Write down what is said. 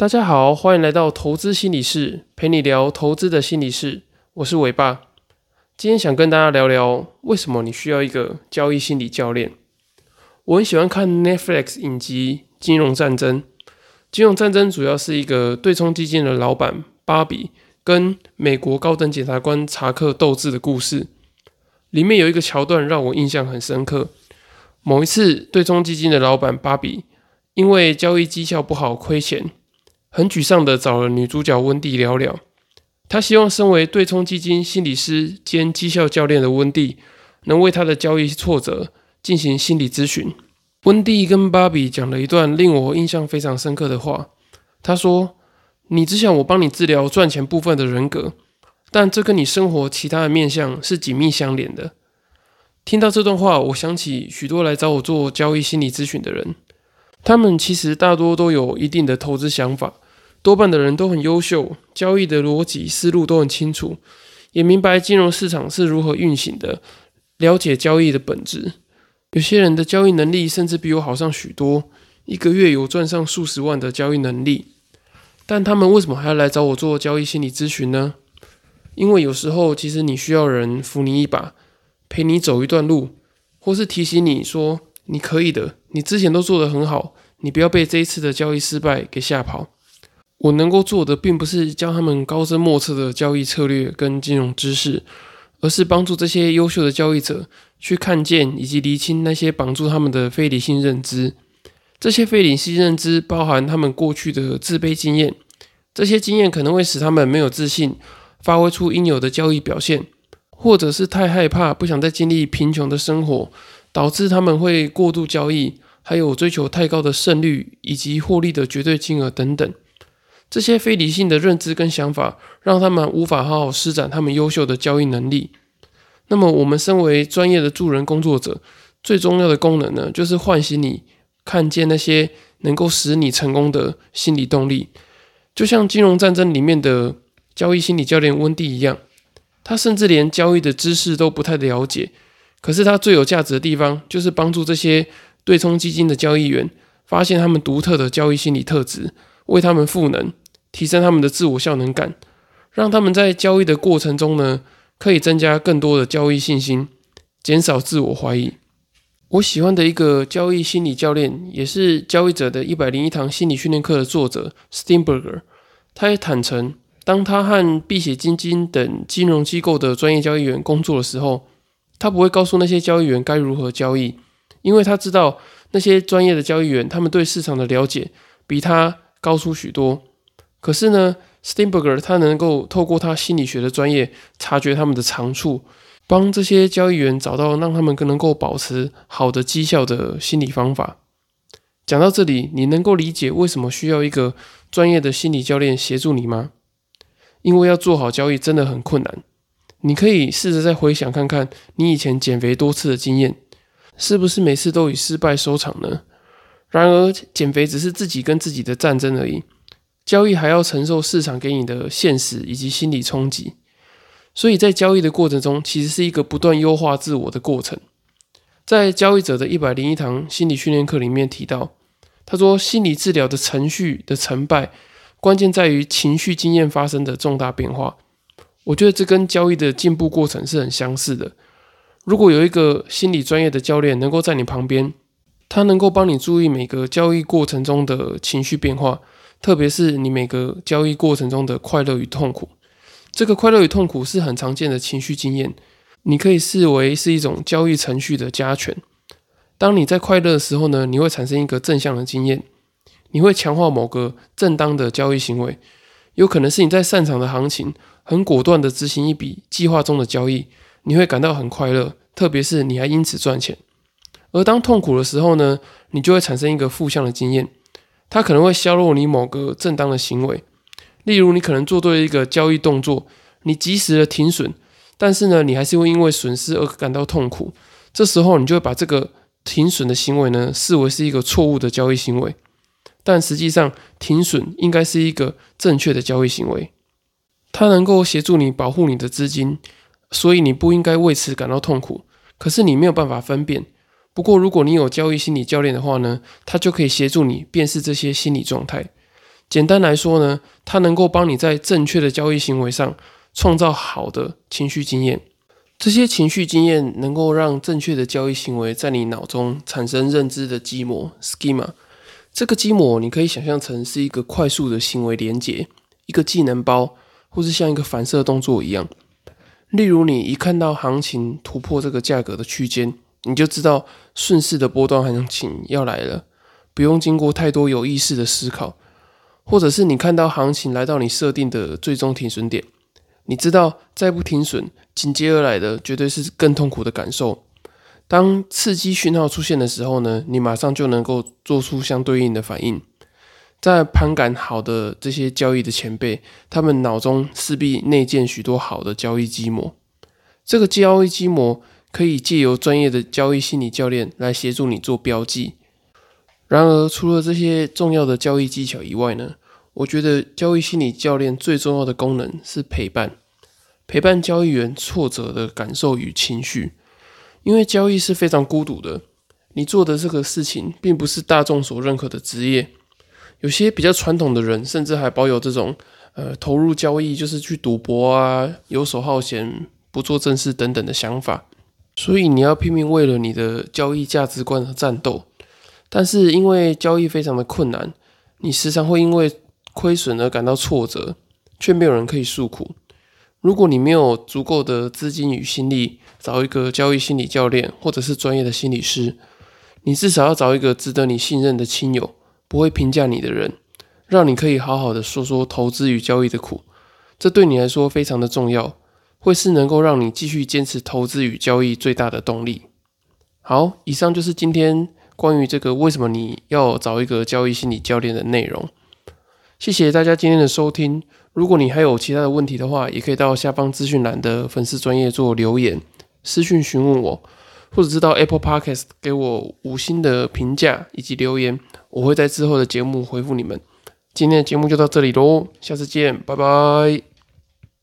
大家好，欢迎来到投资心理室，陪你聊投资的心理室。我是伟爸，今天想跟大家聊聊为什么你需要一个交易心理教练。我很喜欢看 Netflix 影集《金融战争》。金融战争主要是一个对冲基金的老板芭比跟美国高等检察官查克斗智的故事。里面有一个桥段让我印象很深刻。某一次，对冲基金的老板芭比因为交易绩效不好亏钱。很沮丧的找了女主角温蒂聊聊，他希望身为对冲基金心理师兼绩效教练的温蒂，能为他的交易挫折进行心理咨询。温蒂跟芭比讲了一段令我印象非常深刻的话，他说：“你只想我帮你治疗赚钱部分的人格，但这跟你生活其他的面相是紧密相连的。”听到这段话，我想起许多来找我做交易心理咨询的人。他们其实大多都有一定的投资想法，多半的人都很优秀，交易的逻辑思路都很清楚，也明白金融市场是如何运行的，了解交易的本质。有些人的交易能力甚至比我好上许多，一个月有赚上数十万的交易能力。但他们为什么还要来找我做交易心理咨询呢？因为有时候其实你需要人扶你一把，陪你走一段路，或是提醒你说。你可以的，你之前都做得很好，你不要被这一次的交易失败给吓跑。我能够做的，并不是教他们高深莫测的交易策略跟金融知识，而是帮助这些优秀的交易者去看见以及厘清那些绑住他们的非理性认知。这些非理性认知包含他们过去的自卑经验，这些经验可能会使他们没有自信，发挥出应有的交易表现，或者是太害怕，不想再经历贫穷的生活。导致他们会过度交易，还有追求太高的胜率以及获利的绝对金额等等，这些非理性的认知跟想法，让他们无法好好施展他们优秀的交易能力。那么，我们身为专业的助人工作者，最重要的功能呢，就是唤醒你看见那些能够使你成功的心理动力。就像《金融战争》里面的交易心理教练温蒂一样，他甚至连交易的知识都不太了解。可是，他最有价值的地方，就是帮助这些对冲基金的交易员发现他们独特的交易心理特质，为他们赋能，提升他们的自我效能感，让他们在交易的过程中呢，可以增加更多的交易信心，减少自我怀疑。我喜欢的一个交易心理教练，也是交易者的一百零一堂心理训练课的作者 Steinberger，他也坦诚，当他和避险基金等金融机构的专业交易员工作的时候。他不会告诉那些交易员该如何交易，因为他知道那些专业的交易员，他们对市场的了解比他高出许多。可是呢，Steinberger 他能够透过他心理学的专业，察觉他们的长处，帮这些交易员找到让他们更能够保持好的绩效的心理方法。讲到这里，你能够理解为什么需要一个专业的心理教练协助你吗？因为要做好交易真的很困难。你可以试着再回想看看，你以前减肥多次的经验，是不是每次都以失败收场呢？然而，减肥只是自己跟自己的战争而已，交易还要承受市场给你的现实以及心理冲击。所以在交易的过程中，其实是一个不断优化自我的过程。在交易者的一百零一堂心理训练课里面提到，他说，心理治疗的程序的成败，关键在于情绪经验发生的重大变化。我觉得这跟交易的进步过程是很相似的。如果有一个心理专业的教练能够在你旁边，它能够帮你注意每个交易过程中的情绪变化，特别是你每个交易过程中的快乐与痛苦。这个快乐与痛苦是很常见的情绪经验，你可以视为是一种交易程序的加权。当你在快乐的时候呢，你会产生一个正向的经验，你会强化某个正当的交易行为。有可能是你在擅长的行情，很果断的执行一笔计划中的交易，你会感到很快乐，特别是你还因此赚钱。而当痛苦的时候呢，你就会产生一个负向的经验，它可能会削弱你某个正当的行为。例如，你可能做对一个交易动作，你及时的停损，但是呢，你还是会因为损失而感到痛苦。这时候，你就会把这个停损的行为呢，视为是一个错误的交易行为。但实际上，停损应该是一个正确的交易行为，它能够协助你保护你的资金，所以你不应该为此感到痛苦。可是你没有办法分辨。不过，如果你有交易心理教练的话呢，他就可以协助你辨识这些心理状态。简单来说呢，它能够帮你在正确的交易行为上创造好的情绪经验。这些情绪经验能够让正确的交易行为在你脑中产生认知的基模 （schema）。这个基模你可以想象成是一个快速的行为连结，一个技能包，或是像一个反射动作一样。例如，你一看到行情突破这个价格的区间，你就知道顺势的波段行情要来了，不用经过太多有意识的思考。或者是你看到行情来到你设定的最终停损点。你知道，再不停损，紧接而来的绝对是更痛苦的感受。当刺激讯号出现的时候呢，你马上就能够做出相对应的反应。在盘感好的这些交易的前辈，他们脑中势必内建许多好的交易机模。这个交易机模可以借由专业的交易心理教练来协助你做标记。然而，除了这些重要的交易技巧以外呢？我觉得交易心理教练最重要的功能是陪伴，陪伴交易员挫折的感受与情绪。因为交易是非常孤独的，你做的这个事情并不是大众所认可的职业。有些比较传统的人，甚至还保有这种呃投入交易就是去赌博啊、游手好闲、不做正事等等的想法。所以你要拼命为了你的交易价值观而战斗。但是因为交易非常的困难，你时常会因为亏损而感到挫折，却没有人可以诉苦。如果你没有足够的资金与心力，找一个交易心理教练或者是专业的心理师，你至少要找一个值得你信任的亲友，不会评价你的人，让你可以好好的说说投资与交易的苦。这对你来说非常的重要，会是能够让你继续坚持投资与交易最大的动力。好，以上就是今天关于这个为什么你要找一个交易心理教练的内容。谢谢大家今天的收听。如果你还有其他的问题的话，也可以到下方资讯栏的粉丝专业做留言、私讯询问我，或者知道 Apple Podcast 给我五星的评价以及留言，我会在之后的节目回复你们。今天的节目就到这里喽，下次见，拜拜。